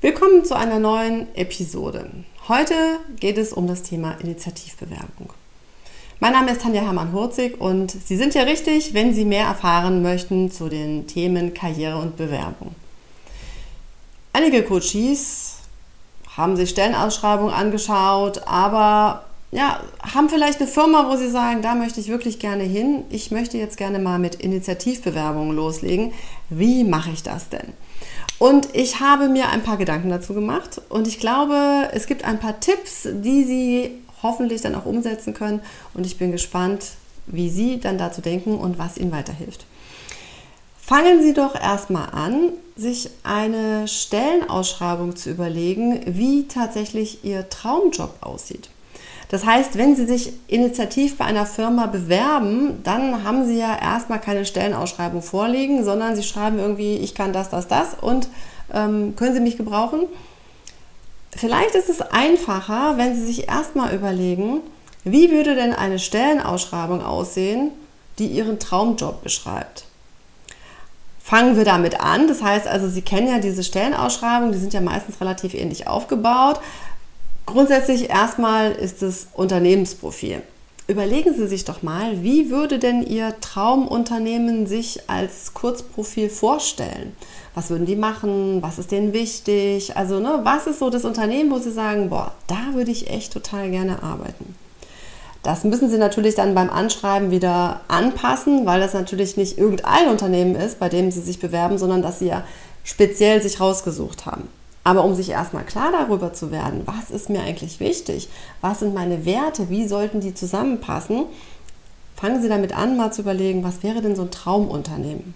Willkommen zu einer neuen Episode. Heute geht es um das Thema Initiativbewerbung. Mein Name ist Tanja Hermann-Hurzig und Sie sind ja richtig, wenn Sie mehr erfahren möchten zu den Themen Karriere und Bewerbung. Einige Coaches haben sich Stellenausschreibungen angeschaut, aber ja, haben vielleicht eine Firma, wo sie sagen, da möchte ich wirklich gerne hin. Ich möchte jetzt gerne mal mit Initiativbewerbungen loslegen. Wie mache ich das denn? Und ich habe mir ein paar Gedanken dazu gemacht und ich glaube, es gibt ein paar Tipps, die Sie hoffentlich dann auch umsetzen können und ich bin gespannt, wie Sie dann dazu denken und was Ihnen weiterhilft. Fangen Sie doch erstmal an, sich eine Stellenausschreibung zu überlegen, wie tatsächlich Ihr Traumjob aussieht. Das heißt, wenn Sie sich initiativ bei einer Firma bewerben, dann haben Sie ja erstmal keine Stellenausschreibung vorliegen, sondern Sie schreiben irgendwie, ich kann das, das, das und ähm, können Sie mich gebrauchen? Vielleicht ist es einfacher, wenn Sie sich erstmal überlegen, wie würde denn eine Stellenausschreibung aussehen, die Ihren Traumjob beschreibt. Fangen wir damit an. Das heißt also, Sie kennen ja diese Stellenausschreibungen, die sind ja meistens relativ ähnlich aufgebaut. Grundsätzlich erstmal ist es Unternehmensprofil. Überlegen Sie sich doch mal, wie würde denn Ihr Traumunternehmen sich als Kurzprofil vorstellen? Was würden die machen? Was ist denen wichtig? Also, ne, was ist so das Unternehmen, wo Sie sagen, boah, da würde ich echt total gerne arbeiten? Das müssen Sie natürlich dann beim Anschreiben wieder anpassen, weil das natürlich nicht irgendein Unternehmen ist, bei dem Sie sich bewerben, sondern dass Sie ja speziell sich rausgesucht haben. Aber um sich erstmal klar darüber zu werden, was ist mir eigentlich wichtig, was sind meine Werte, wie sollten die zusammenpassen, fangen Sie damit an, mal zu überlegen, was wäre denn so ein Traumunternehmen?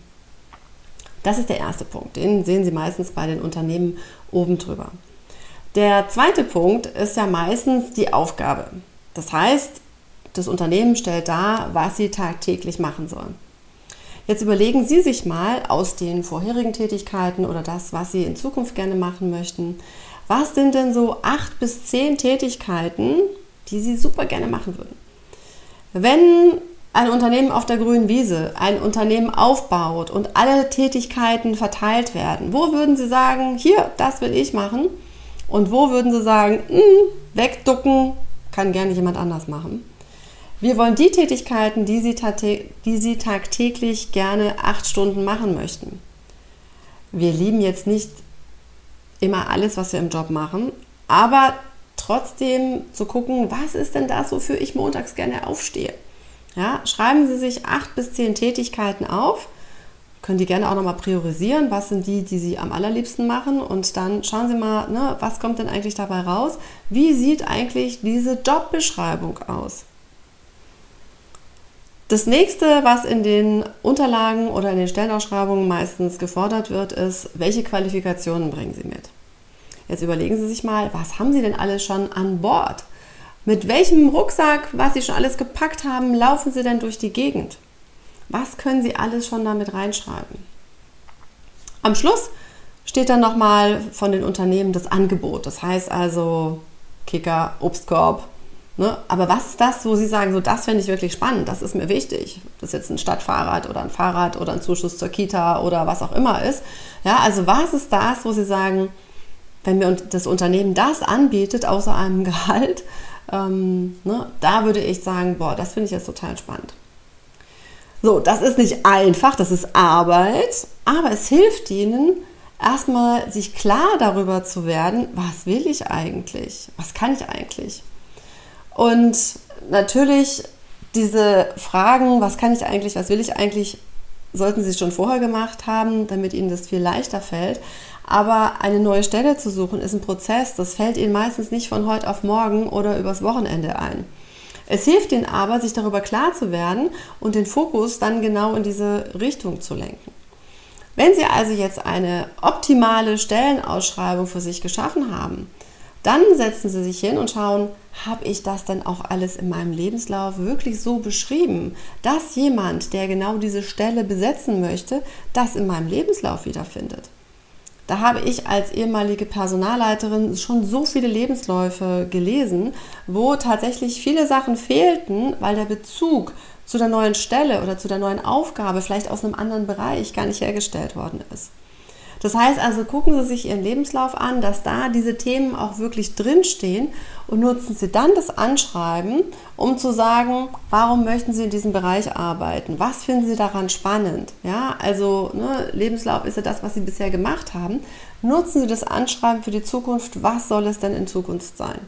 Das ist der erste Punkt. Den sehen Sie meistens bei den Unternehmen oben drüber. Der zweite Punkt ist ja meistens die Aufgabe. Das heißt, das Unternehmen stellt dar, was Sie tagtäglich machen sollen. Jetzt überlegen Sie sich mal aus den vorherigen Tätigkeiten oder das, was Sie in Zukunft gerne machen möchten, was sind denn so acht bis zehn Tätigkeiten, die Sie super gerne machen würden? Wenn ein Unternehmen auf der grünen Wiese ein Unternehmen aufbaut und alle Tätigkeiten verteilt werden, wo würden Sie sagen, hier, das will ich machen? Und wo würden Sie sagen, hm, wegducken, kann gerne jemand anders machen? Wir wollen die Tätigkeiten, die Sie, die Sie tagtäglich gerne acht Stunden machen möchten. Wir lieben jetzt nicht immer alles, was wir im Job machen, aber trotzdem zu gucken, was ist denn das, wofür ich montags gerne aufstehe. Ja, schreiben Sie sich acht bis zehn Tätigkeiten auf, können die gerne auch nochmal priorisieren, was sind die, die Sie am allerliebsten machen und dann schauen Sie mal, ne, was kommt denn eigentlich dabei raus? Wie sieht eigentlich diese Jobbeschreibung aus? Das nächste, was in den Unterlagen oder in den Stellenausschreibungen meistens gefordert wird, ist, welche Qualifikationen bringen Sie mit? Jetzt überlegen Sie sich mal, was haben Sie denn alles schon an Bord? Mit welchem Rucksack, was Sie schon alles gepackt haben, laufen Sie denn durch die Gegend? Was können Sie alles schon damit reinschreiben? Am Schluss steht dann nochmal von den Unternehmen das Angebot. Das heißt also Kicker, Obstkorb, Ne? Aber was ist das, wo Sie sagen, so das finde ich wirklich spannend, das ist mir wichtig. Das ist jetzt ein Stadtfahrrad oder ein Fahrrad oder ein Zuschuss zur Kita oder was auch immer ist. Ja, also was ist das, wo Sie sagen, wenn mir das Unternehmen das anbietet, außer einem Gehalt, ähm, ne, da würde ich sagen, boah, das finde ich jetzt total spannend. So, das ist nicht einfach, das ist Arbeit, aber es hilft Ihnen, erstmal sich klar darüber zu werden, was will ich eigentlich? Was kann ich eigentlich? Und natürlich diese Fragen, was kann ich eigentlich, was will ich eigentlich, sollten Sie schon vorher gemacht haben, damit Ihnen das viel leichter fällt. Aber eine neue Stelle zu suchen ist ein Prozess, das fällt Ihnen meistens nicht von heute auf morgen oder übers Wochenende ein. Es hilft Ihnen aber, sich darüber klar zu werden und den Fokus dann genau in diese Richtung zu lenken. Wenn Sie also jetzt eine optimale Stellenausschreibung für sich geschaffen haben, dann setzen Sie sich hin und schauen, habe ich das dann auch alles in meinem Lebenslauf wirklich so beschrieben, dass jemand, der genau diese Stelle besetzen möchte, das in meinem Lebenslauf wiederfindet. Da habe ich als ehemalige Personalleiterin schon so viele Lebensläufe gelesen, wo tatsächlich viele Sachen fehlten, weil der Bezug zu der neuen Stelle oder zu der neuen Aufgabe vielleicht aus einem anderen Bereich gar nicht hergestellt worden ist. Das heißt also, gucken Sie sich Ihren Lebenslauf an, dass da diese Themen auch wirklich drinstehen und nutzen Sie dann das Anschreiben, um zu sagen, warum möchten Sie in diesem Bereich arbeiten? Was finden Sie daran spannend? Ja, also ne, Lebenslauf ist ja das, was Sie bisher gemacht haben. Nutzen Sie das Anschreiben für die Zukunft. Was soll es denn in Zukunft sein?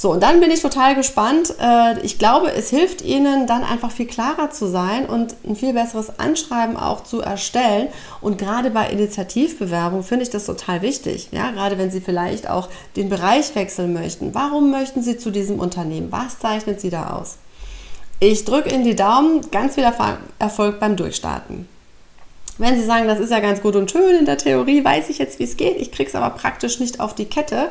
So, und dann bin ich total gespannt. Äh, ich glaube, es hilft Ihnen dann einfach viel klarer zu sein und ein viel besseres Anschreiben auch zu erstellen. Und gerade bei Initiativbewerbung finde ich das total wichtig. Ja, gerade wenn Sie vielleicht auch den Bereich wechseln möchten. Warum möchten Sie zu diesem Unternehmen? Was zeichnet Sie da aus? Ich drücke Ihnen die Daumen. Ganz viel Erfolg beim Durchstarten. Wenn Sie sagen, das ist ja ganz gut und schön in der Theorie, weiß ich jetzt, wie es geht, ich kriege es aber praktisch nicht auf die Kette,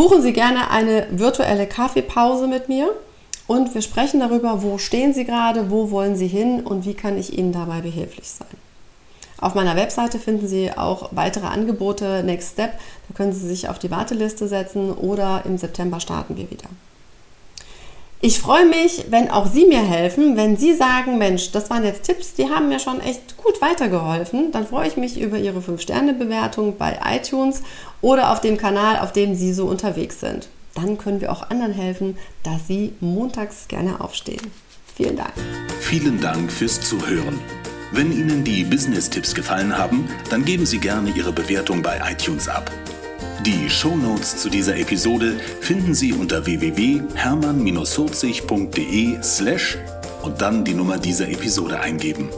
Buchen Sie gerne eine virtuelle Kaffeepause mit mir und wir sprechen darüber, wo stehen Sie gerade, wo wollen Sie hin und wie kann ich Ihnen dabei behilflich sein. Auf meiner Webseite finden Sie auch weitere Angebote, Next Step. Da können Sie sich auf die Warteliste setzen oder im September starten wir wieder. Ich freue mich, wenn auch Sie mir helfen, wenn Sie sagen, Mensch, das waren jetzt Tipps, die haben mir schon echt gut weitergeholfen. Dann freue ich mich über Ihre 5-Sterne-Bewertung bei iTunes oder auf dem Kanal, auf dem Sie so unterwegs sind. Dann können wir auch anderen helfen, dass Sie montags gerne aufstehen. Vielen Dank. Vielen Dank fürs Zuhören. Wenn Ihnen die Business-Tipps gefallen haben, dann geben Sie gerne Ihre Bewertung bei iTunes ab. Die Shownotes zu dieser Episode finden Sie unter www.hermann-40.de slash und dann die Nummer dieser Episode eingeben.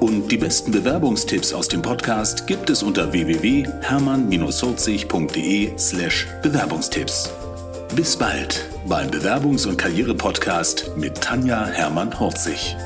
Und die besten Bewerbungstipps aus dem Podcast gibt es unter www.hermann-40.de slash Bewerbungstipps. Bis bald beim Bewerbungs- und Karriere-Podcast mit Tanja Hermann-Horzig.